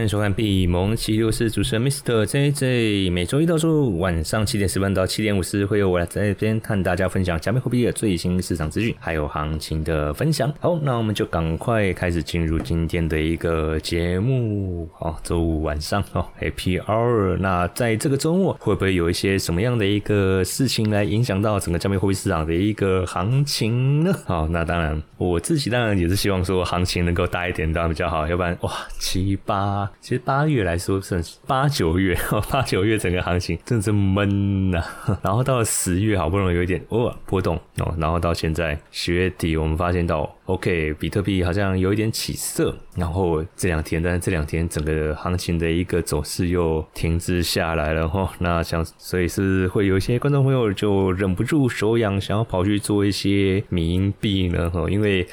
欢迎收看闭蒙奇六是主持人 Mr. JJ，每周一到周五晚上七点十分到七点五十，会有我来在这边和大家分享加密货币的最新市场资讯，还有行情的分享。好，那我们就赶快开始进入今天的一个节目。好，周五晚上哦，Apr。那在这个周末，会不会有一些什么样的一个事情来影响到整个加密货币市场的一个行情呢？好，那当然，我自己当然也是希望说行情能够大一点，当然比较好，要不然哇，七八。其实八月来说算是八九月，八九月整个行情真的是闷呐。然后到了十月，好不容易有一点哦波动哦，然后到现在十月底，我们发现到 OK，比特币好像有一点起色。然后这两天，但是这两天整个行情的一个走势又停滞下来了哈。那像所以是会有一些观众朋友就忍不住手痒，想要跑去做一些冥币呢哈，因为。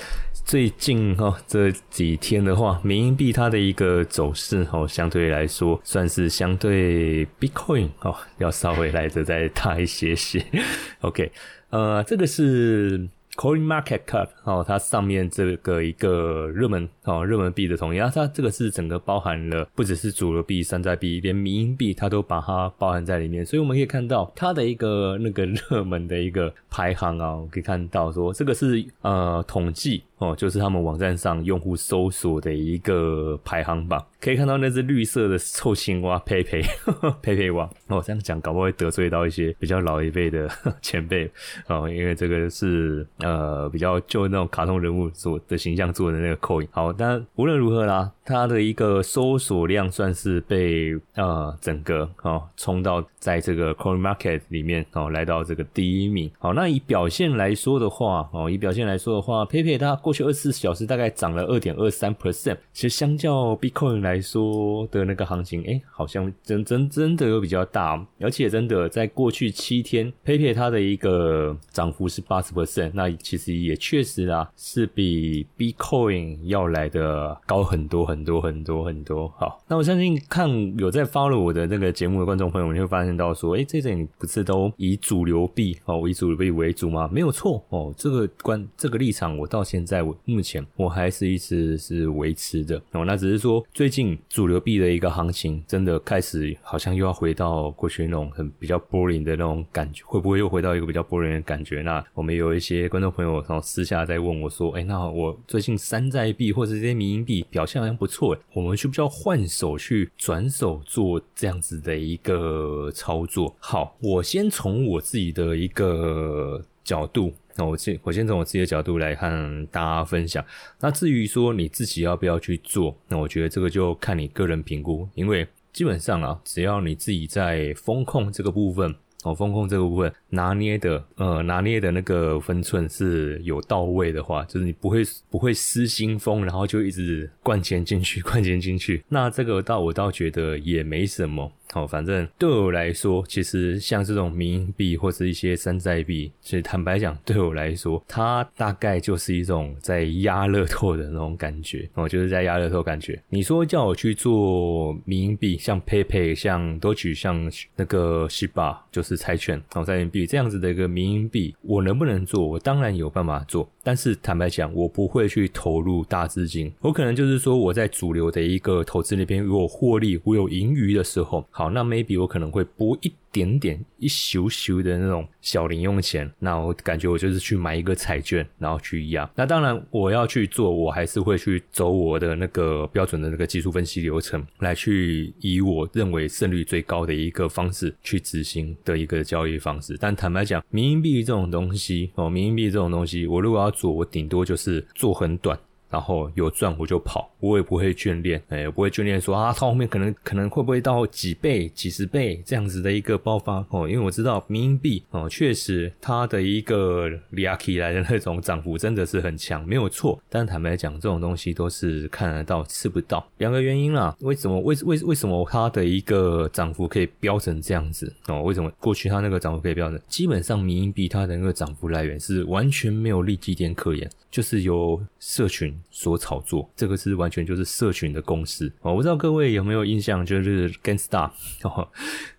最近哈这几天的话，缅因币它的一个走势哈，相对来说算是相对 Bitcoin 哦要稍微来的再大一些些。OK，呃，这个是。Coin Market Cap 哦，它上面这个一个热门哦热门币的统计啊，它这个是整个包含了不只是主流币、山寨币，连民营币它都把它包含在里面，所以我们可以看到它的一个那个热门的一个排行啊，可以看到说这个是呃统计哦，就是他们网站上用户搜索的一个排行榜。可以看到那只绿色的臭青蛙佩佩 佩佩蛙哦，这样讲搞不好会得罪到一些比较老一辈的 前辈哦，因为这个是呃比较旧那种卡通人物做的形象做的那个扣印。好，但无论如何啦，它的一个搜索量算是被呃整个哦冲到在这个 Coin Market 里面哦来到这个第一名。好，那以表现来说的话哦，以表现来说的话，佩佩它过去二十四小时大概涨了二点二三 percent，其实相较 Bitcoin 来说的那个行情，哎，好像真真真的有比较大，而且真的在过去七天，PayPay 它的一个涨幅是八十 percent，那其实也确实啊，是比 Bitcoin 要来的高很多很多很多很多。好，那我相信看有在 follow 我的那个节目的观众朋友，你会发现到说，哎，这阵不是都以主流币哦，以主流币为主吗？没有错哦，这个观这个立场，我到现在我目前我还是一直是维持的哦，那只是说最近。主流币的一个行情真的开始，好像又要回到过去那种很比较 boring 的那种感觉，会不会又回到一个比较 boring 的感觉？那我们有一些观众朋友，然后私下在问我说：“哎，那我最近山寨币或者这些民营币表现好像不错，我们需不需要换手去转手做这样子的一个操作？”好，我先从我自己的一个角度。那我先我先从我自己的角度来和大家分享。那至于说你自己要不要去做，那我觉得这个就看你个人评估。因为基本上啊，只要你自己在风控这个部分，哦，风控这个部分拿捏的，呃，拿捏的那个分寸是有到位的话，就是你不会不会失心疯，然后就一直灌钱进去，灌钱进去。那这个倒我倒觉得也没什么。好，反正对我来说，其实像这种民营币或是一些山寨币，其实坦白讲，对我来说，它大概就是一种在压乐透的那种感觉。哦，就是在压乐透感觉。你说叫我去做民营币，像 PayPay，像多取，像那个 Shiba，就是财权，哦，财元币这样子的一个民营币，我能不能做？我当然有办法做。但是坦白讲，我不会去投入大资金。我可能就是说，我在主流的一个投资那边，如果获利，我有盈余的时候。好，那 maybe 我可能会拨一点点一咻咻的那种小零用钱，那我感觉我就是去买一个彩券，然后去压。那当然我要去做，我还是会去走我的那个标准的那个技术分析流程，来去以我认为胜率最高的一个方式去执行的一个交易方式。但坦白讲，民营币这种东西哦，民营币这种东西，我如果要做，我顶多就是做很短。然后有赚我就跑，我也不会眷恋，哎，不会眷恋说啊，它后面可能可能会不会到几倍、几十倍这样子的一个爆发哦，因为我知道民币哦，确实它的一个 l i a k i 来的那种涨幅真的是很强，没有错。但坦白讲，这种东西都是看得到吃不到，两个原因啦。为什么为为为什么它的一个涨幅可以飙成这样子哦？为什么过去它那个涨幅可以飙成？基本上民币它的那个涨幅来源是完全没有利基点可言，就是由社群。所炒作，这个是完全就是社群的公司。我不知道各位有没有印象，就是 Gangsta 哦，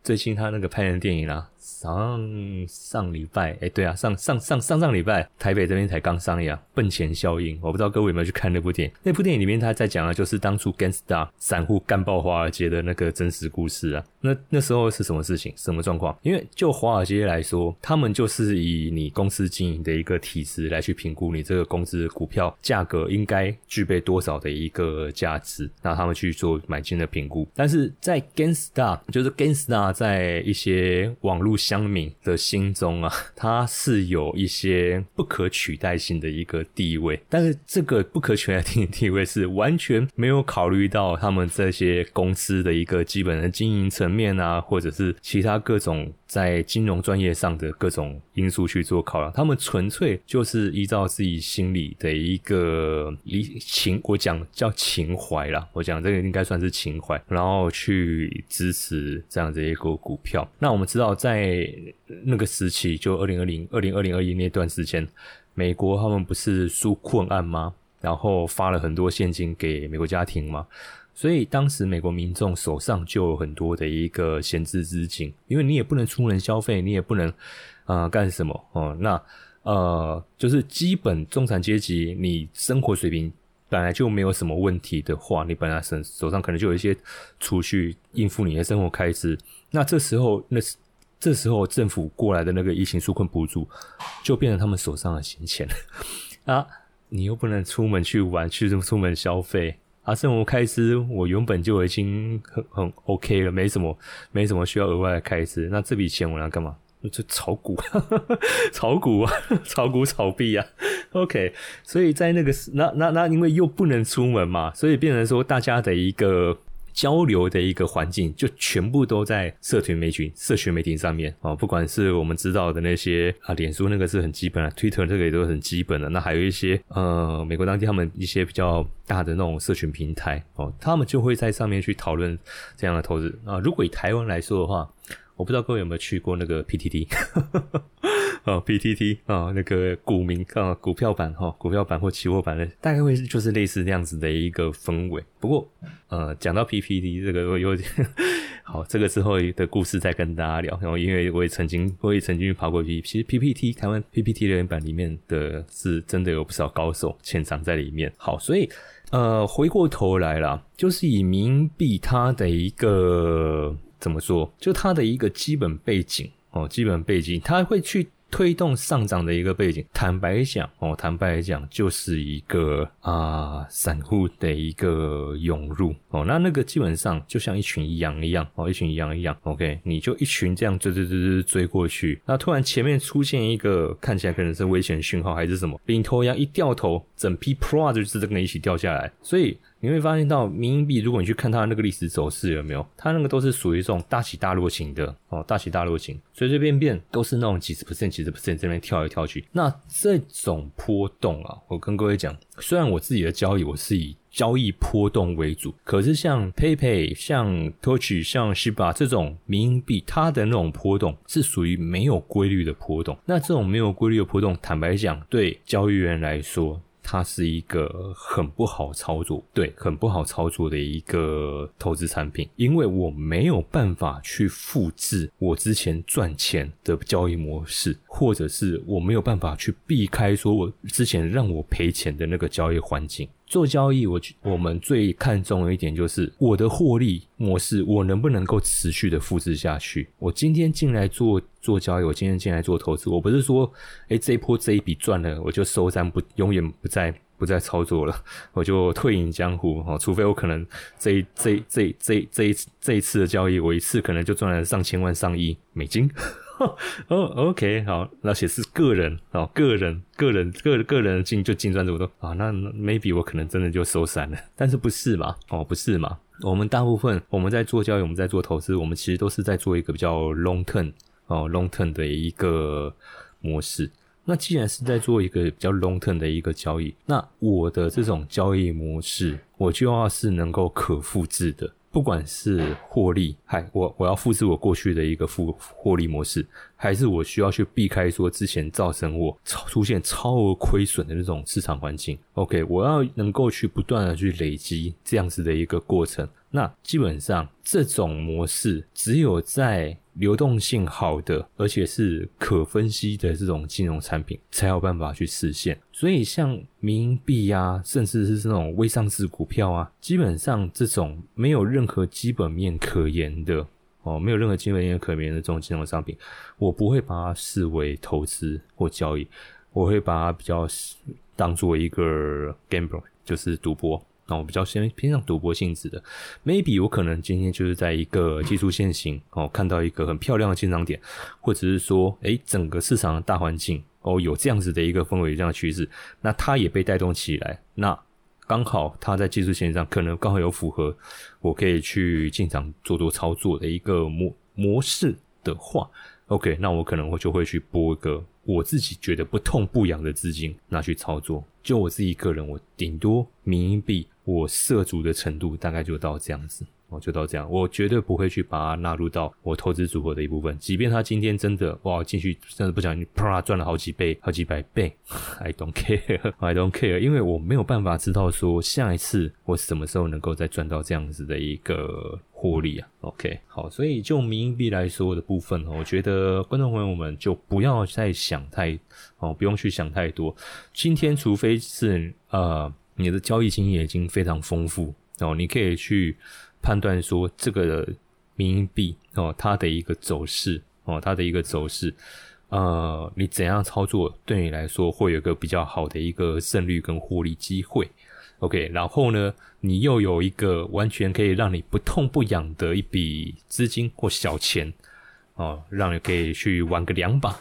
最近他那个拍的电影啦。上上礼拜，哎，对啊，上上上上上礼拜，台北这边才刚上映《笨钱效应》，我不知道各位有没有去看那部电影？那部电影里面他在讲的就是当初 Gangsta 散户干爆华尔街的那个真实故事啊。那那时候是什么事情？什么状况？因为就华尔街来说，他们就是以你公司经营的一个体制来去评估你这个公司股票价格应该具备多少的一个价值，那他们去做买进的评估。但是在 Gangsta，就是 Gangsta 在一些网络乡民的心中啊，它是有一些不可取代性的一个地位。但是这个不可取代性的地位是完全没有考虑到他们这些公司的一个基本的经营层面啊，或者是其他各种。在金融专业上的各种因素去做考量，他们纯粹就是依照自己心里的一个理情，我讲叫情怀啦，我讲这个应该算是情怀，然后去支持这样子一个股票。那我们知道，在那个时期，就二零二零、二零二零二一那段时间，美国他们不是纾困案吗？然后发了很多现金给美国家庭吗？所以当时美国民众手上就有很多的一个闲置资金，因为你也不能出门消费，你也不能啊干什么哦。那呃，就是基本中产阶级，你生活水平本来就没有什么问题的话，你本来手手上可能就有一些储蓄应付你的生活开支。那这时候，那这时候政府过来的那个疫情纾困补助，就变成他们手上的闲钱了 啊，你又不能出门去玩，去出门消费。啊，生活开支我原本就已经很很 OK 了，没什么没什么需要额外的开支。那这笔钱我要干嘛？就炒股，炒股啊，炒股炒币啊。OK，所以在那个那那那，因为又不能出门嘛，所以变成说大家的一个。交流的一个环境，就全部都在社群媒体、社群媒体上面哦。不管是我们知道的那些啊，脸书那个是很基本的，Twitter 这个也都很基本的。那还有一些呃，美国当地他们一些比较大的那种社群平台哦，他们就会在上面去讨论这样的投资啊。如果以台湾来说的话，我不知道各位有没有去过那个 PTT。哦，PTT 啊，那个股民啊，股票版哈，股票版或期货版的，大概会就是类似这样子的一个氛围。不过，呃，讲到 PPT 这个，我有点好，这个之后的故事再跟大家聊。然后，因为我也曾经，我也曾经跑过 P，其实 PPT 台湾 PPT 留言板里面的是真的有不少高手潜藏在里面。好，所以呃，回过头来了，就是以冥币它的一个怎么说，就它的一个基本背景哦，基本背景，它会去。推动上涨的一个背景，坦白讲哦，坦白讲就是一个啊散户的一个涌入哦，那那个基本上就像一群羊一样哦，一群羊一样，OK，你就一群这样追追追追追过去，那突然前面出现一个看起来可能是危险讯号还是什么，领头羊一掉头，整批 Pro 就是跟你一起掉下来，所以。你会发现到民营币，如果你去看它的那个历史走势，有没有？它那个都是属于这种大起大落型的哦，大起大落型，随随便便都是那种几十 percent、几十 percent 这边跳来跳去。那这种波动啊，我跟各位讲，虽然我自己的交易我是以交易波动为主，可是像 PayPay、像 Torch、像 Shiba 这种民营币，它的那种波动是属于没有规律的波动。那这种没有规律的波动，坦白讲，对交易员来说，它是一个很不好操作，对，很不好操作的一个投资产品，因为我没有办法去复制我之前赚钱的交易模式，或者是我没有办法去避开说我之前让我赔钱的那个交易环境。做交易，我我们最看重的一点就是我的获利模式，我能不能够持续的复制下去？我今天进来做做交易，我今天进来做投资，我不是说，哎，这一波这一笔赚了，我就收山不永远不再不再操作了，我就退隐江湖哦。除非我可能这这这这这一这一次的交易，我一次可能就赚了上千万上亿美金。哦，OK，好，那写是个人哦，个人，个人，个个人进就进赚这么多啊，那 maybe 我可能真的就收散了，但是不是嘛？哦，不是嘛？我们大部分我们在做交易，我们在做投资，我们其实都是在做一个比较 long term 哦，long term 的一个模式。那既然是在做一个比较 long term 的一个交易，那我的这种交易模式，我就要是能够可复制的。不管是获利，还，我我要复制我过去的一个复获利模式，还是我需要去避开说之前造成我出现超额亏损的那种市场环境。OK，我要能够去不断的去累积这样子的一个过程。那基本上这种模式只有在流动性好的，而且是可分析的这种金融产品，才有办法去实现。所以像民币啊，甚至是那种未上市股票啊，基本上这种没有任何基本面可言的哦，没有任何基本面可言的这种金融商品，我不会把它视为投资或交易，我会把它比较当做一个 gamble，就是赌博。那我比较先偏向赌博性质的，maybe 我可能今天就是在一个技术线型哦，看到一个很漂亮的进场点，或者是说，诶，整个市场的大环境哦，有这样子的一个氛围，这样的趋势，那它也被带动起来，那刚好它在技术线上可能刚好有符合我可以去进场做多操作的一个模模式的话，OK，那我可能我就会去拨一个我自己觉得不痛不痒的资金拿去操作。就我自己个人，我顶多民营币。我涉足的程度大概就到这样子，哦，就到这样，我绝对不会去把它纳入到我投资组合的一部分。即便他今天真的哇进去，真的不小心啪赚了好几倍、好几百倍，I don't care，I don't care，因为我没有办法知道说下一次我什么时候能够再赚到这样子的一个获利啊。OK，好，所以就民币来说的部分，我觉得观众朋友们就不要再想太哦，不用去想太多。今天除非是呃。你的交易经验已经非常丰富哦，你可以去判断说这个民币哦，它的一个走势哦，它的一个走势，呃，你怎样操作对你来说会有个比较好的一个胜率跟获利机会，OK，然后呢，你又有一个完全可以让你不痛不痒的一笔资金或小钱哦，让你可以去玩个两把。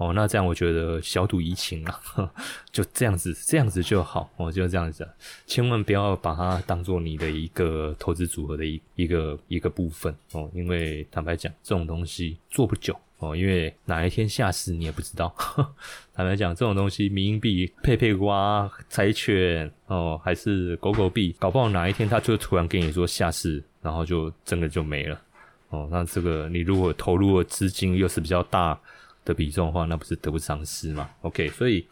哦，那这样我觉得小赌怡情啊，就这样子，这样子就好哦，就这样子，千万不要把它当做你的一个投资组合的一一个一个部分哦，因为坦白讲，这种东西做不久哦，因为哪一天下市你也不知道。坦白讲，这种东西，民币、佩佩瓜、柴犬哦，还是狗狗币，搞不好哪一天它就突然跟你说下市，然后就真的就没了哦。那这个你如果投入的资金又是比较大。的比重的话，那不是得不偿失嘛？OK，所以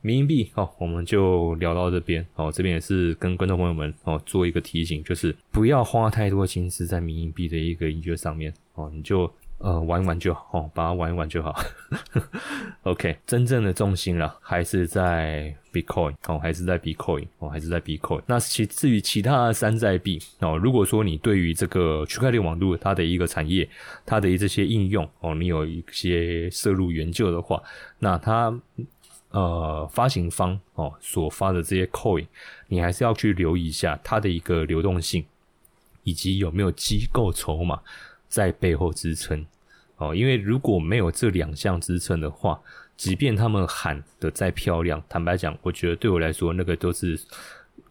民营币哦，我们就聊到这边哦。这边也是跟观众朋友们哦做一个提醒，就是不要花太多心思在民营币的一个音乐上面哦，你就。呃，玩一玩就好，把它玩一玩就好。OK，真正的重心了还是在 Bitcoin 哦，还是在 Bitcoin 哦，还是在 Bitcoin。那其至于其他山寨币哦，如果说你对于这个区块链网络它的一个产业，它的这些应用哦，你有一些涉入研究的话，那它呃发行方哦所发的这些 Coin，你还是要去留意一下它的一个流动性，以及有没有机构筹码在背后支撑。哦，因为如果没有这两项支撑的话，即便他们喊的再漂亮，坦白讲，我觉得对我来说，那个都是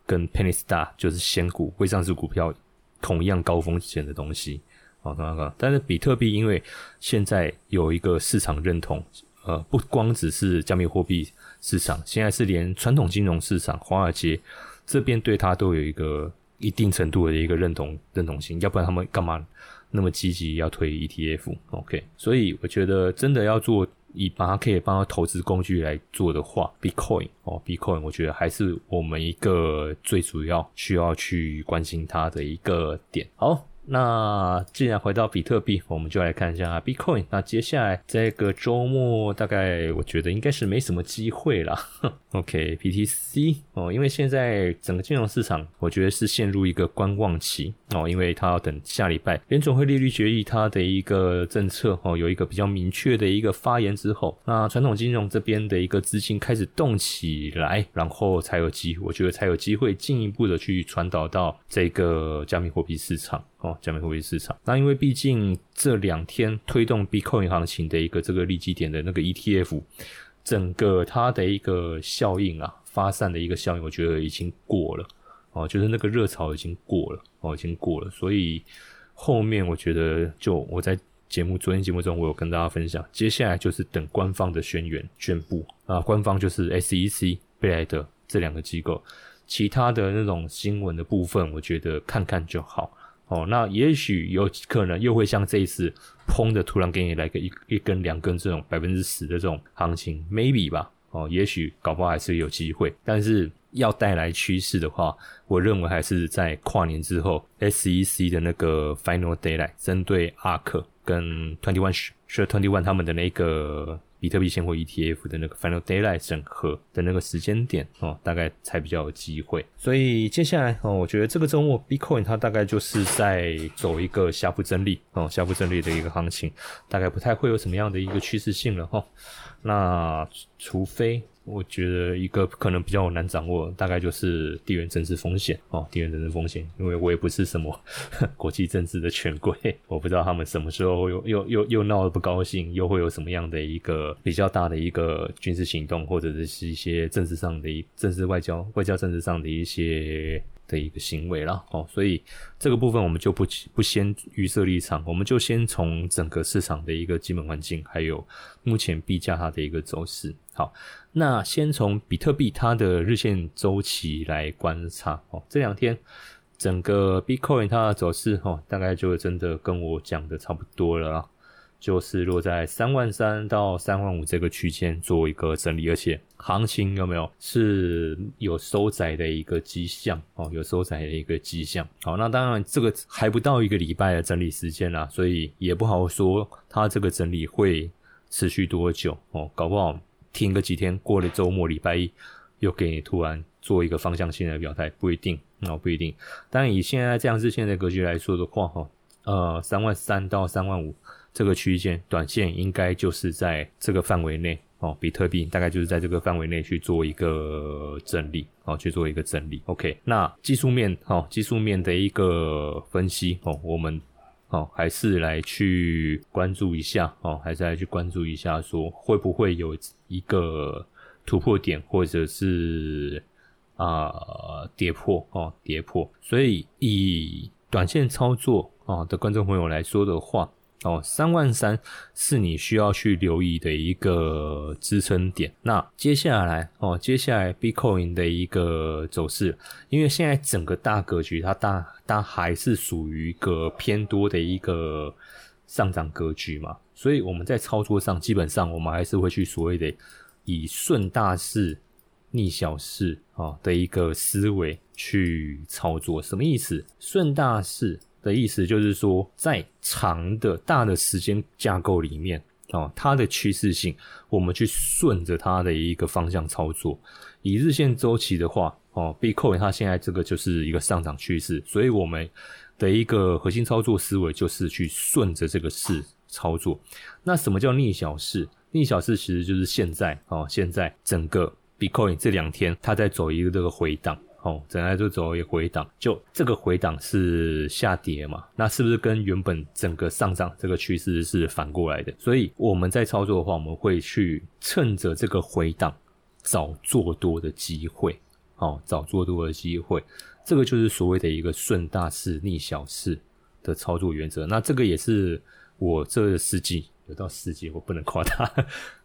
跟 Penny Star 就是仙股、未上市股票同样高风险的东西。哦，同样但是比特币因为现在有一个市场认同，呃，不光只是加密货币市场，现在是连传统金融市场、华尔街这边对它都有一个一定程度的一个认同认同性，要不然他们干嘛？那么积极要推 ETF，OK，所以我觉得真的要做以把它可以帮他投资工具来做的话，Bitcoin 哦，Bitcoin 我觉得还是我们一个最主要需要去关心它的一个点。好。那既然回到比特币，我们就来看一下 Bitcoin。那接下来这个周末，大概我觉得应该是没什么机会了。OK，BTC 哦，因为现在整个金融市场，我觉得是陷入一个观望期哦，因为它要等下礼拜联总会利率决议它的一个政策哦，有一个比较明确的一个发言之后，那传统金融这边的一个资金开始动起来，然后才有机，我觉得才有机会进一步的去传导到这个加密货币市场。哦，加密货币市场。那因为毕竟这两天推动 Bitcoin 行情的一个这个利基点的那个 ETF，整个它的一个效应啊，发散的一个效应，我觉得已经过了。哦，就是那个热潮已经过了，哦，已经过了。所以后面我觉得，就我在节目昨天节目中，我有跟大家分享，接下来就是等官方的宣言宣布啊，官方就是 SEC 贝莱德这两个机构，其他的那种新闻的部分，我觉得看看就好。哦，那也许有可能又会像这一次，砰的突然给你来个一一根两根这种百分之十的这种行情，maybe 吧。哦，也许搞不好还是有机会，但是要带来趋势的话，我认为还是在跨年之后，SEC 的那个 Final Daylight 针对 ARK 跟 Twenty One 是 Twenty One 他们的那个。比特币现货 ETF 的那个 Final Daylight 审核的那个时间点哦，大概才比较有机会。所以接下来哦，我觉得这个周末 Bitcoin 它大概就是在走一个下幅整理哦，下幅整理的一个行情，大概不太会有什么样的一个趋势性了哈。那除非。我觉得一个可能比较难掌握，大概就是地缘政治风险哦，地缘政治风险，因为我也不是什么 国际政治的权贵，我不知道他们什么时候又又又又闹得不高兴，又会有什么样的一个比较大的一个军事行动，或者是一些政治上的一政治外交外交政治上的一些。的一个行为了哦，所以这个部分我们就不不先预设立场，我们就先从整个市场的一个基本环境，还有目前币价它的一个走势。好，那先从比特币它的日线周期来观察哦，这两天整个 Bitcoin 它的走势哦，大概就真的跟我讲的差不多了。就是落在三万三到三万五这个区间做一个整理，而且行情有没有是有收窄的一个迹象哦，有收窄的一个迹象。好，那当然这个还不到一个礼拜的整理时间啦，所以也不好说它这个整理会持续多久哦，搞不好停个几天，过了周末礼拜一又给你突然做一个方向性的表态，不一定哦，不一定。但以现在这样日线的格局来说的话，哈，呃，三万三到三万五。这个区间短线应该就是在这个范围内哦，比特币大概就是在这个范围内去做一个整理哦，去做一个整理。OK，那技术面哦，技术面的一个分析哦，我们哦还是来去关注一下哦，还是来去关注一下，说会不会有一个突破点，或者是啊跌破哦跌破。所以以短线操作啊的观众朋友来说的话。哦，三万三是你需要去留意的一个支撑点。那接下来哦，接下来 Bitcoin 的一个走势，因为现在整个大格局它大，它还是属于一个偏多的一个上涨格局嘛，所以我们在操作上基本上我们还是会去所谓的以顺大势逆小势啊的一个思维去操作。什么意思？顺大势。的意思就是说，在长的大的时间架构里面，哦，它的趋势性，我们去顺着它的一个方向操作。以日线周期的话，哦，Bitcoin 它现在这个就是一个上涨趋势，所以我们的一个核心操作思维就是去顺着这个势操作。那什么叫逆小势？逆小势其实就是现在哦，现在整个 Bitcoin 这两天它在走一个这个回档。哦，整来就走一回档，就这个回档是下跌嘛？那是不是跟原本整个上涨这个趋势是反过来的？所以我们在操作的话，我们会去趁着这个回档找做多的机会，哦，找做多的机会，这个就是所谓的一个顺大势逆小势的操作原则。那这个也是我这十几有到十几，我不能夸大。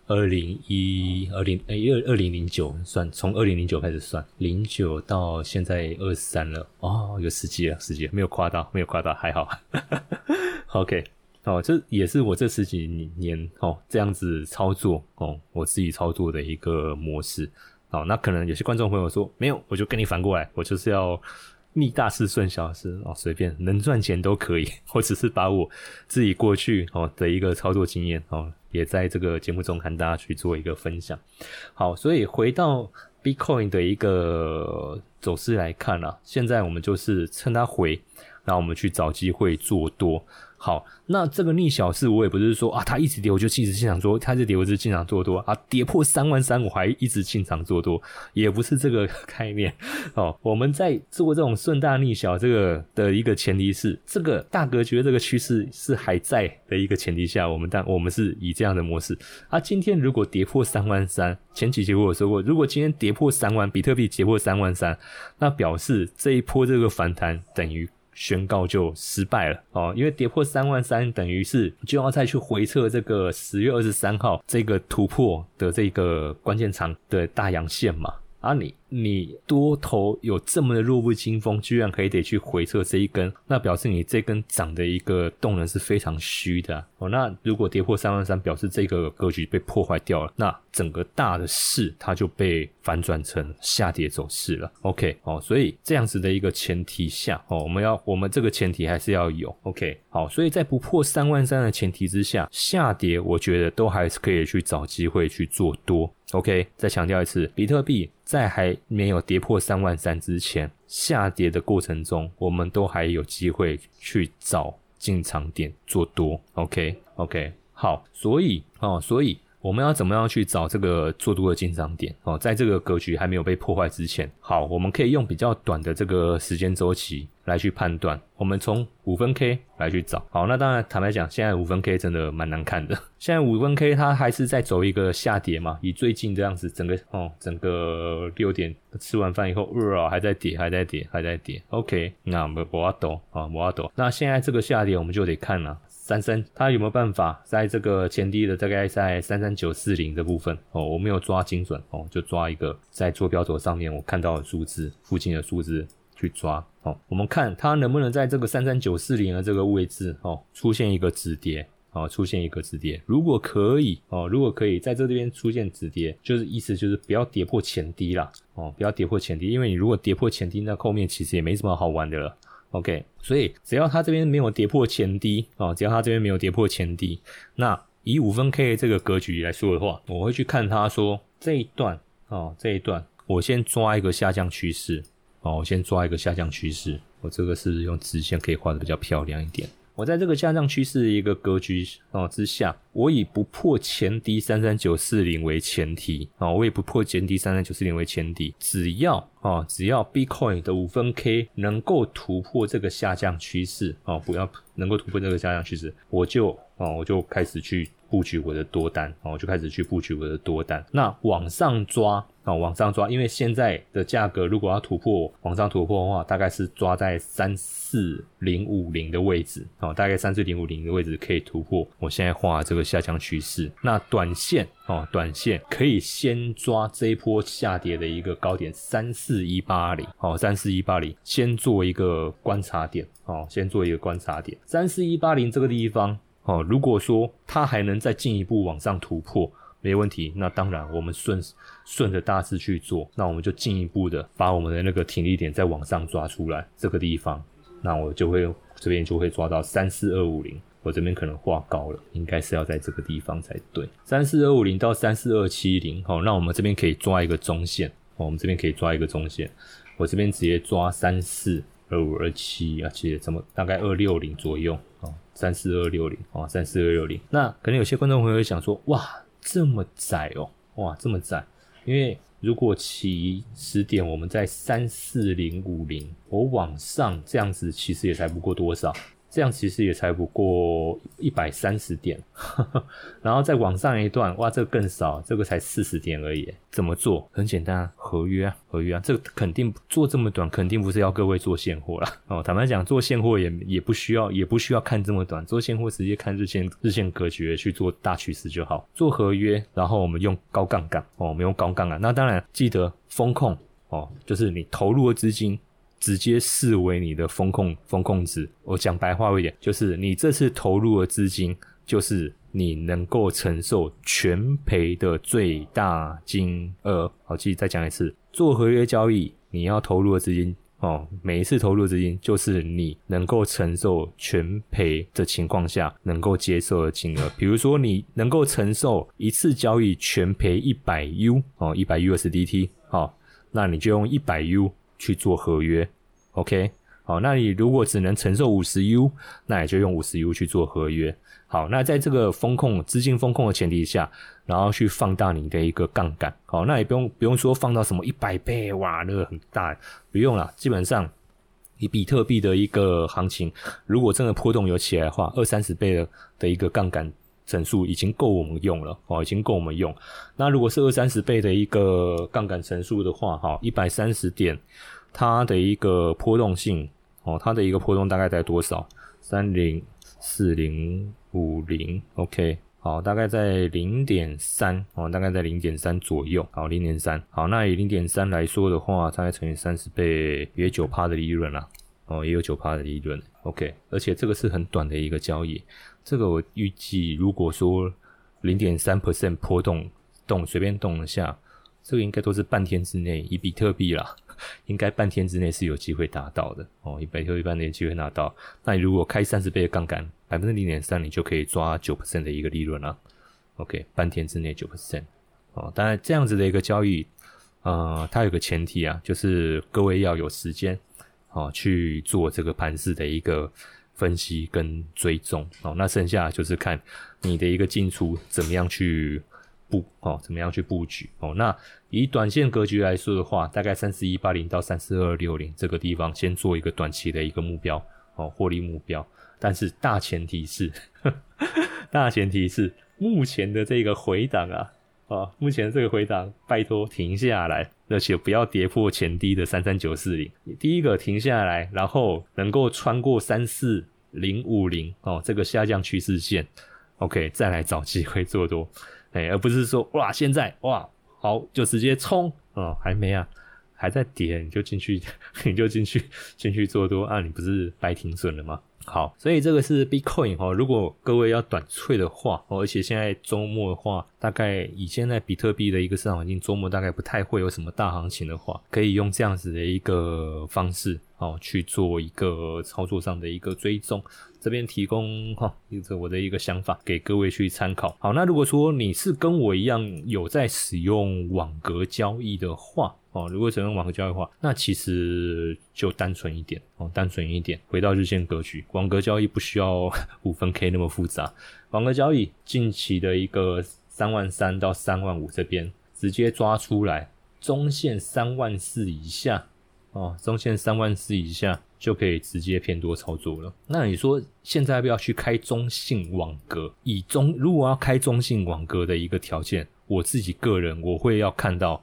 二零一二零诶二二零零九算从二零零九开始算，零九到现在二十三了哦，有十几了十几，没有夸大没有夸大还好。OK，哦，这也是我这十几年哦这样子操作哦，我自己操作的一个模式。哦，那可能有些观众朋友说没有，我就跟你反过来，我就是要。逆大势顺小势哦，随便能赚钱都可以。我只是把我自己过去哦的一个操作经验哦，也在这个节目中跟大家去做一个分享。好，所以回到 Bitcoin 的一个走势来看啊，现在我们就是趁它回，然后我们去找机会做多。好，那这个逆小势我也不是说啊，它一直跌我就一直进场做，它一直跌我就进场做多啊，跌破三万三我还一直进场做多，也不是这个 概念哦。我们在做这种顺大逆小这个的一个前提是，这个大格局这个趋势是还在的一个前提下，我们但我们是以这样的模式啊。今天如果跌破三万三，前几节我有说过，如果今天跌破三万，比特币跌破三万三，那表示这一波这个反弹等于。宣告就失败了哦，因为跌破三万三，等于是就要再去回测这个十月二十三号这个突破的这个关键长的大阳线嘛。啊，你你多头有这么的弱不禁风，居然可以得去回撤这一根，那表示你这根涨的一个动能是非常虚的哦。那如果跌破三万三，表示这个格局被破坏掉了，那整个大的势它就被反转成下跌走势了。OK 哦，所以这样子的一个前提下哦，我们要我们这个前提还是要有 OK 好，所以在不破三万三的前提之下，下跌我觉得都还是可以去找机会去做多。OK，再强调一次，比特币在还没有跌破三万三之前，下跌的过程中，我们都还有机会去找进场点做多。OK，OK，好，所以哦，所以我们要怎么样去找这个做多的进场点？哦，在这个格局还没有被破坏之前，好，我们可以用比较短的这个时间周期。来去判断，我们从五分 K 来去找。好，那当然坦白讲，现在五分 K 真的蛮难看的。现在五分 K 它还是在走一个下跌嘛，以最近这样子，整个哦，整个六点吃完饭以后，呃，还在跌，还在跌，还在跌。OK，那我我要抖啊，我要抖。那现在这个下跌，我们就得看了，三三它有没有办法在这个前低的大概在三三九四零的部分哦，我没有抓精准哦，就抓一个在坐标轴上面我看到的数字附近的数字。去抓哦，我们看它能不能在这个三三九四零的这个位置哦出现一个止跌哦，出现一个止跌。如果可以哦，如果可以在这边出现止跌，就是意思就是不要跌破前低啦哦，不要跌破前低，因为你如果跌破前低，那后面其实也没什么好玩的了。OK，所以只要它这边没有跌破前低哦，只要它这边没有跌破前低，那以五分 K 这个格局来说的话，我会去看它说这一段哦，这一段我先抓一个下降趋势。哦，我先抓一个下降趋势，我这个是用直线可以画的比较漂亮一点。我在这个下降趋势的一个格局哦之下，我以不破前低三三九四零为前提啊，我以不破前低三三九四零为前提，只要啊只要 Bitcoin 的五分 K 能够突破这个下降趋势啊，不要能够突破这个下降趋势，我就啊我就开始去。布局我的多单，哦，我就开始去布局我的多单。那往上抓啊，往上抓，因为现在的价格如果要突破往上突破的话，大概是抓在三四零五零的位置，哦，大概三四零五零的位置可以突破。我现在画这个下降趋势，那短线哦，短线可以先抓这一波下跌的一个高点三四一八零，哦，三四一八零，先做一个观察点，哦，先做一个观察点，三四一八零这个地方。哦，如果说它还能再进一步往上突破，没问题。那当然，我们顺顺着大势去做，那我们就进一步的把我们的那个挺力点再往上抓出来。这个地方，那我就会这边就会抓到三四二五零。我这边可能画高了，应该是要在这个地方才对。三四二五零到三四二七零，好，那我们这边可以抓一个中线。我们这边可以抓一个中线。我这边直接抓三四二五二七，而且怎么大概二六零左右。三四二六零啊，三四二六零。那可能有些观众朋友会想说，哇，这么窄哦，哇，这么窄。因为如果起始点我们在三四零五零，我往上这样子其实也才不过多少。这样其实也才不过一百三十点，然后再往上一段，哇，这个更少，这个才四十点而已。怎么做？很简单啊，合约啊，合约啊，这个肯定做这么短，肯定不是要各位做现货了哦。坦白讲，做现货也也不需要，也不需要看这么短，做现货直接看日线日线格局去做大趋势就好。做合约，然后我们用高杠杆哦，我们用高杠杆。那当然记得风控哦，就是你投入的资金。直接视为你的风控风控值。我讲白话一点，就是你这次投入的资金，就是你能够承受全赔的最大金额。好，继续再讲一次，做合约交易，你要投入的资金哦，每一次投入的资金就是你能够承受全赔的情况下能够接受的金额。比如说，你能够承受一次交易全赔一百 U 哦，一百 USDT 哦，那你就用一百 U。去做合约，OK，好，那你如果只能承受五十 U，那也就用五十 U 去做合约。好，那在这个风控资金风控的前提下，然后去放大你的一个杠杆，好，那也不用不用说放到什么一百倍哇，那个很大，不用了。基本上，以比特币的一个行情，如果真的波动有起来的话，二三十倍的的一个杠杆整数已经够我们用了，哦，已经够我们用。那如果是二三十倍的一个杠杆乘数的话，哈，一百三十点，它的一个波动性，哦，它的一个波动大概在多少？三零四零五零，OK，好。大概在零点三哦，大概在零点三左右。好，零点三。好，那以零点三来说的话，大概乘以三十倍，约九趴的利润啦。哦，也有九趴的利润。OK，而且这个是很短的一个交易。这个我预计，如果说零点三 percent 波动动随便动一下，这个应该都是半天之内，以比特币啦。应该半天之内是有机会达到的哦，一百就一半的机会拿到。那你如果开三十倍的杠杆，百分之零点三，你就可以抓九 percent 的一个利润了。OK，半天之内九 percent 哦。当然，这样子的一个交易，呃，它有个前提啊，就是各位要有时间哦去做这个盘势的一个分析跟追踪哦。那剩下就是看你的一个进出怎么样去。布哦，怎么样去布局哦？那以短线格局来说的话，大概三四一八零到三四二六零这个地方，先做一个短期的一个目标哦，获利目标。但是大前提是，大前提是目前的这个回档啊啊，目前这个回档，拜托停下来，而且不要跌破前低的三三九四零。第一个停下来，然后能够穿过三四零五零哦，这个下降趋势线，OK，再来找机会做多。哎，而不是说哇，现在哇好就直接冲哦，还没啊，还在跌，你就进去，你就进去进去做多啊，你不是白停损了吗？好，所以这个是 Bitcoin 哈，如果各位要短脆的话哦，而且现在周末的话，大概以现在比特币的一个市场环境，周末大概不太会有什么大行情的话，可以用这样子的一个方式哦去做一个操作上的一个追踪。这边提供哈，一个我的一个想法给各位去参考。好，那如果说你是跟我一样有在使用网格交易的话，哦，如果使用网格交易的话，那其实就单纯一点哦，单纯一点。回到日线格局，网格交易不需要 五分 K 那么复杂。网格交易近期的一个三万三到三万五这边直接抓出来，中线三万四以下哦，中线三万四以下。就可以直接偏多操作了。那你说现在要不要去开中性网格？以中如果要开中性网格的一个条件，我自己个人我会要看到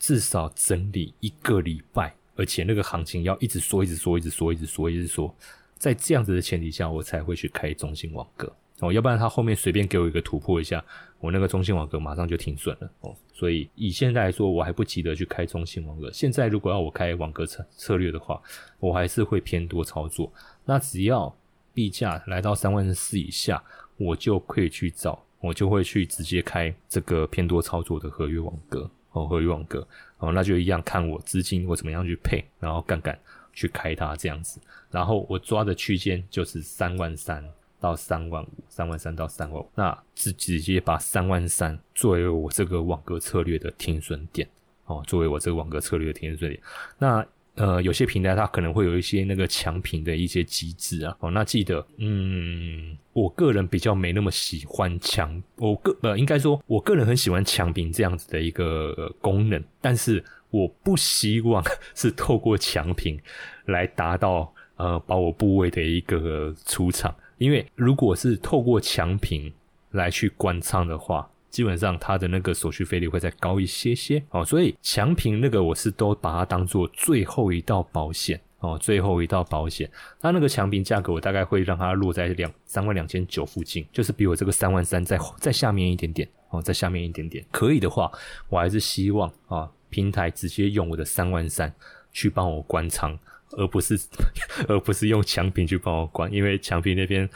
至少整理一个礼拜，而且那个行情要一直说、一直说、一直说、一直说、一直说，在这样子的前提下，我才会去开中性网格。哦，要不然他后面随便给我一个突破一下，我那个中性网格马上就停损了哦。所以以现在来说，我还不急得去开中性网格。现在如果要我开网格策策略的话，我还是会偏多操作。那只要币价来到三万四以下，我就可以去找，我就会去直接开这个偏多操作的合约网格哦，合约网格哦，那就一样看我资金我怎么样去配，然后杠杆去开它这样子。然后我抓的区间就是三万三。到三万五，三万三到三万五，那直直接把三万三作为我这个网格策略的停损点哦，作为我这个网格策略的停损点。那呃，有些平台它可能会有一些那个强平的一些机制啊，哦，那记得，嗯，我个人比较没那么喜欢强，我个呃，应该说，我个人很喜欢强平这样子的一个功能，但是我不希望 是透过强平来达到呃，把我部位的一个出场。因为如果是透过强平来去关仓的话，基本上它的那个手续费率会再高一些些哦，所以强平那个我是都把它当做最后一道保险哦，最后一道保险。那那个强平价格我大概会让它落在两三万两千九附近，就是比我这个三万三再再下面一点点哦，在下面一点点。可以的话，我还是希望啊平台直接用我的三万三去帮我关仓。而不是，而不是用强平去帮我关，因为强平那边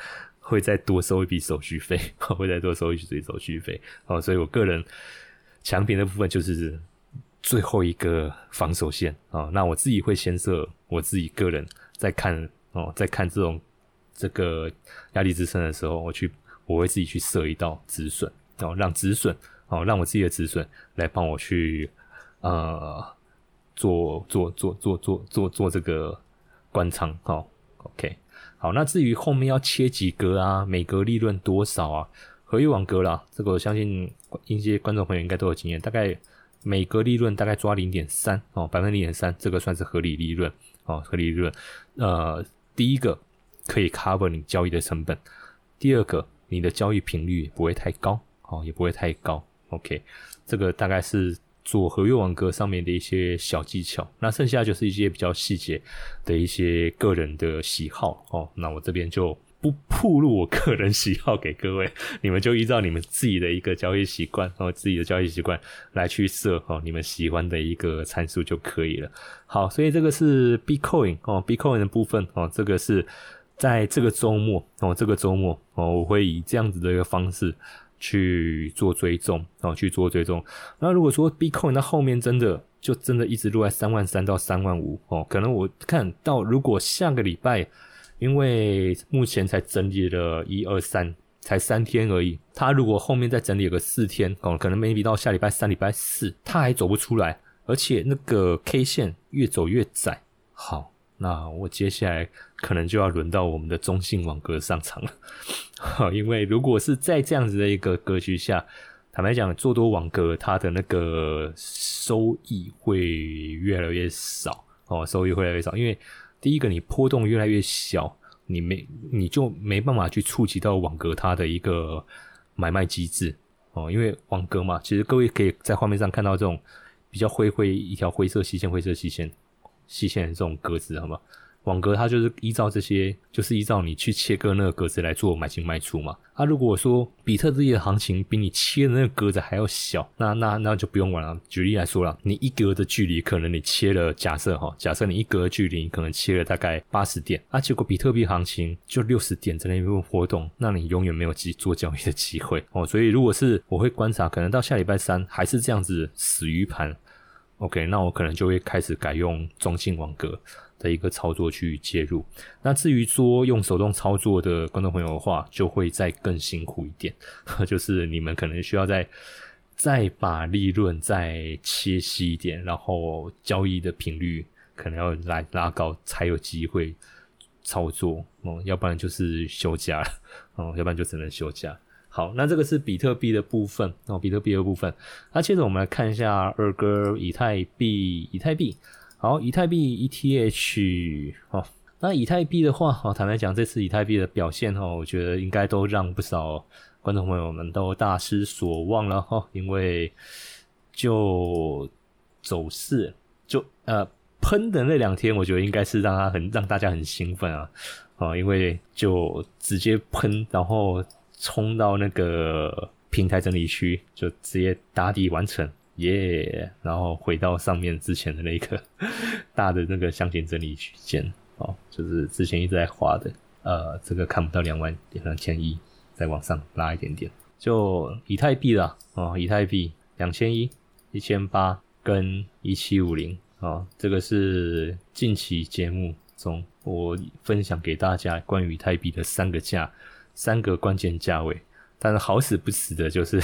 会再多收一笔手续费，会再多收一笔手续费。哦，所以我个人强平的部分就是最后一个防守线啊。那我自己会先设我自己个人在看哦，在看这种这个压力支撑的时候，我去我会自己去设一道止损哦，让止损哦，让我自己的止损来帮我去呃。做做做做做做做这个关仓哦，OK，好，那至于后面要切几格啊，每格利润多少啊？合约网格啦，这个我相信一些观众朋友应该都有经验，大概每格利润大概抓零点三哦，百分之零点三，这个算是合理利润哦，合理利润。呃，第一个可以 cover 你交易的成本，第二个你的交易频率不会太高哦，也不会太高，OK，这个大概是。做合约网格上面的一些小技巧，那剩下就是一些比较细节的一些个人的喜好哦。那我这边就不铺露我个人喜好给各位，你们就依照你们自己的一个交易习惯，哦自己的交易习惯来去设哦，你们喜欢的一个参数就可以了。好，所以这个是 Bitcoin 哦，Bitcoin 的部分哦，这个是在这个周末哦，这个周末哦，我会以这样子的一个方式去做追踪哦，去做追踪。那如果说 Bitcoin 那后面真的就真的一直落在三万三到三万五哦，可能我看到如果下个礼拜。因为目前才整理了一二三，才三天而已。他如果后面再整理个四天，哦，可能 maybe 到下礼拜三、礼拜四，他还走不出来，而且那个 K 线越走越窄。好，那我接下来可能就要轮到我们的中信网格上场了。好，因为如果是在这样子的一个格局下，坦白讲，做多网格它的那个收益会越来越少哦，收益会越来越少，因为。第一个，你波动越来越小，你没你就没办法去触及到网格它的一个买卖机制哦，因为网格嘛，其实各位可以在画面上看到这种比较灰灰一条灰色细线、灰色细线、细线的这种格子，好吗？网格它就是依照这些，就是依照你去切割那个格子来做买进卖出嘛。啊，如果说比特币的行情比你切的那个格子还要小，那那那就不用管了。举例来说了，你一格的距离可能你切了，假设哈，假设你一格的距离可能切了大概八十点，啊，结果比特币行情就六十点在那边活动，那你永远没有机做交易的机会哦。所以如果是我会观察，可能到下礼拜三还是这样子死鱼盘，OK，那我可能就会开始改用中性网格。的一个操作去介入，那至于说用手动操作的观众朋友的话，就会再更辛苦一点，就是你们可能需要再再把利润再切细一点，然后交易的频率可能要来拉高，才有机会操作哦，要不然就是休假了哦，要不然就只能休假。好，那这个是比特币的部分哦，比特币的部分。那接着我们来看一下二哥以太币，以太币。好，以太币 ETH 哦，那以太币的话，哦，坦白讲，这次以太币的表现哦，我觉得应该都让不少观众朋友们都大失所望了哈，因为就走势就呃喷的那两天，我觉得应该是让他很让大家很兴奋啊，啊，因为就直接喷，然后冲到那个平台整理区，就直接打底完成。耶，然后回到上面之前的那个 大的那个箱型整理区间哦，就是之前一直在画的，呃，这个看不到两万两千一，再往上拉一点点，就以太币啦，哦，以太币两千一、一千八跟一七五零哦，这个是近期节目中我分享给大家关于以太币的三个价，三个关键价位，但是好死不死的就是。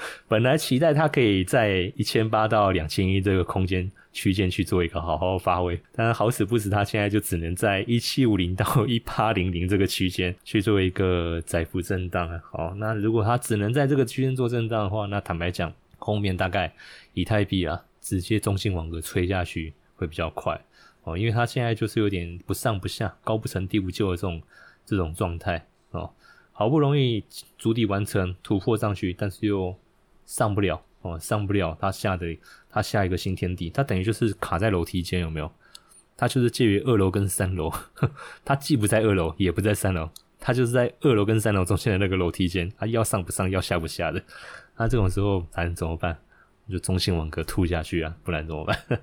本来期待它可以在一千八到两千一这个空间区间去做一个好好发挥，但是好死不死，它现在就只能在一七五零到一八零零这个区间去做一个窄幅震荡啊。好，那如果它只能在这个区间做震荡的话，那坦白讲，后面大概以太币啊，直接中性网格吹下去会比较快哦，因为它现在就是有点不上不下、高不成低不就的这种这种状态哦，好不容易足底完成突破上去，但是又上不了哦，上不了，他下的他下一个新天地，它等于就是卡在楼梯间，有没有？它就是介于二楼跟三楼，它既不在二楼，也不在三楼，它就是在二楼跟三楼中间的那个楼梯间，它要上不上，要下不下的。那这种时候咱怎么办？就中性网格吐下去啊，不然怎么办？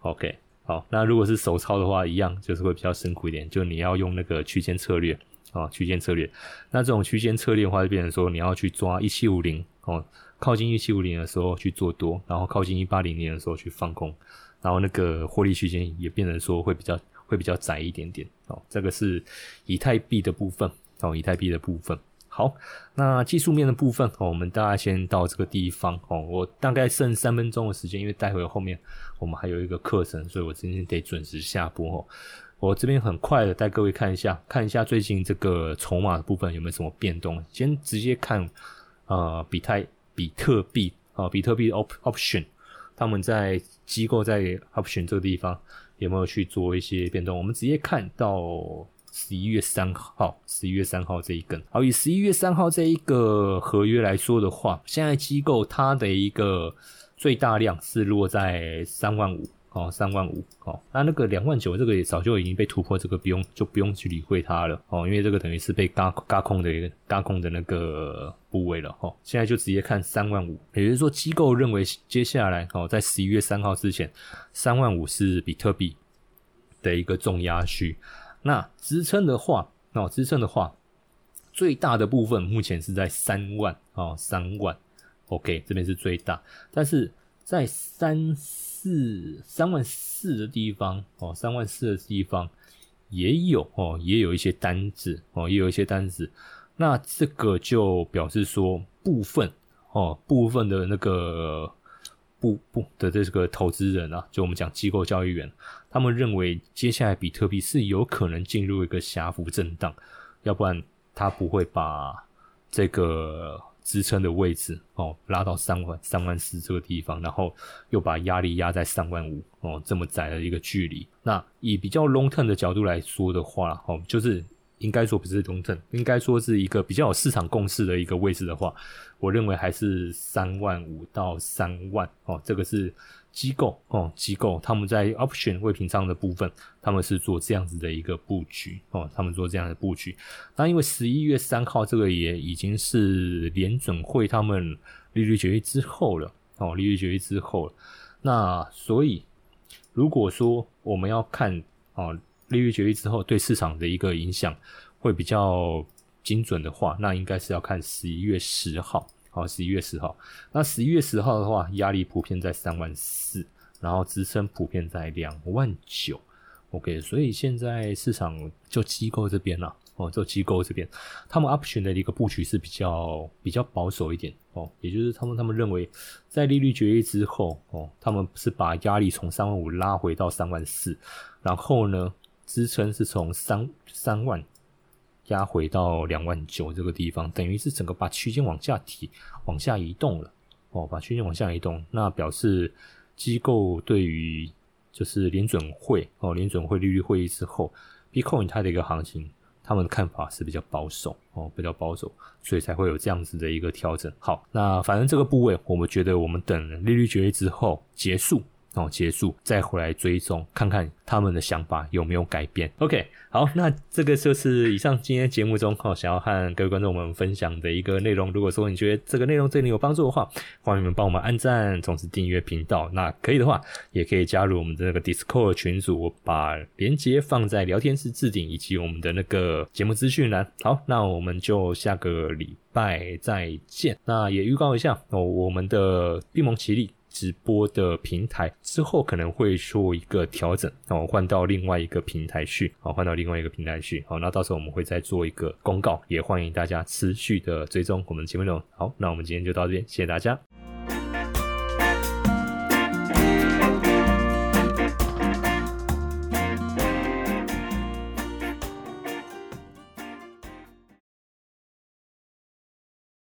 OK，好，那如果是手抄的话，一样就是会比较辛苦一点，就你要用那个区间策略啊，区间策略。那这种区间策略的话，就变成说你要去抓一七五零哦。靠近一七五零的时候去做多，然后靠近一八零零的时候去放空，然后那个获利区间也变成说会比较会比较窄一点点哦。这个是以太币的部分哦，以太币的部分。好，那技术面的部分哦，我们大家先到这个地方哦。我大概剩三分钟的时间，因为待会后面我们还有一个课程，所以我今天得准时下播哦。我这边很快的带各位看一下，看一下最近这个筹码的部分有没有什么变动。先直接看呃，比泰。比特币啊，比特币 op option，他们在机构在 option 这个地方有没有去做一些变动？我们直接看到十一月三号，十一月三号这一根。好，以十一月三号这一个合约来说的话，现在机构它的一个最大量是落在三万五哦，三万五哦，那那个两万九这个也早就已经被突破，这个不用就不用去理会它了哦，因为这个等于是被嘎嘎空的一个嘎空的那个部位了哦。现在就直接看三万五，也就是说机构认为接下来哦，在十一月三号之前，三万五是比特币的一个重压区。那支撑的话，哦，支撑的话，最大的部分目前是在三万哦，三万，OK，这边是最大，但是在三。四三万四的地方哦，三万四的地方也有哦，也有一些单子哦，也有一些单子。那这个就表示说，部分哦，部分的那个部部的这个投资人啊，就我们讲机构交易员，他们认为接下来比特币是有可能进入一个狭幅震荡，要不然他不会把这个。支撑的位置哦，拉到三万三万四这个地方，然后又把压力压在三万五哦，这么窄的一个距离。那以比较 long term 的角度来说的话，哦，就是应该说不是中正应该说是一个比较有市场共识的一个位置的话，我认为还是三万五到三万哦，这个是。机构哦，机构他们在 option 未平仓的部分，他们是做这样子的一个布局哦，他们做这样的布局。那因为十一月三号这个也已经是联准会他们利率决议之后了哦，利率决议之后了。那所以如果说我们要看哦，利率决议之后对市场的一个影响会比较精准的话，那应该是要看十一月十号。好，十一月十号。那十一月十号的话，压力普遍在三万四，然后支撑普遍在两万九。OK，所以现在市场就机构这边啦，哦，就机构这边，他们 option 的一个布局是比较比较保守一点哦，也就是他们他们认为，在利率决议之后哦，他们是把压力从三万五拉回到三万四，然后呢，支撑是从三三万。压回到两万九这个地方，等于是整个把区间往下提、往下移动了哦，把区间往下移动，那表示机构对于就是联准会哦，联准会利率会议之后，Bitcoin 它的一个行情，他们的看法是比较保守哦，比较保守，所以才会有这样子的一个调整。好，那反正这个部位，我们觉得我们等利率决议之后结束。哦，结束再回来追踪，看看他们的想法有没有改变。OK，好，那这个就是以上今天节目中哈想要和各位观众们分享的一个内容。如果说你觉得这个内容对你有帮助的话，欢迎你们帮我们按赞，同时订阅频道。那可以的话，也可以加入我们的那个 Discord 群组，我把连接放在聊天室置顶以及我们的那个节目资讯栏。好，那我们就下个礼拜再见。那也预告一下哦，我们的闭蒙奇力。直播的平台之后可能会做一个调整，那我，换到另外一个平台去，好，换到另外一个平台去，好，那到时候我们会再做一个公告，也欢迎大家持续的追踪我们的节目内容。好，那我们今天就到这边，谢谢大家。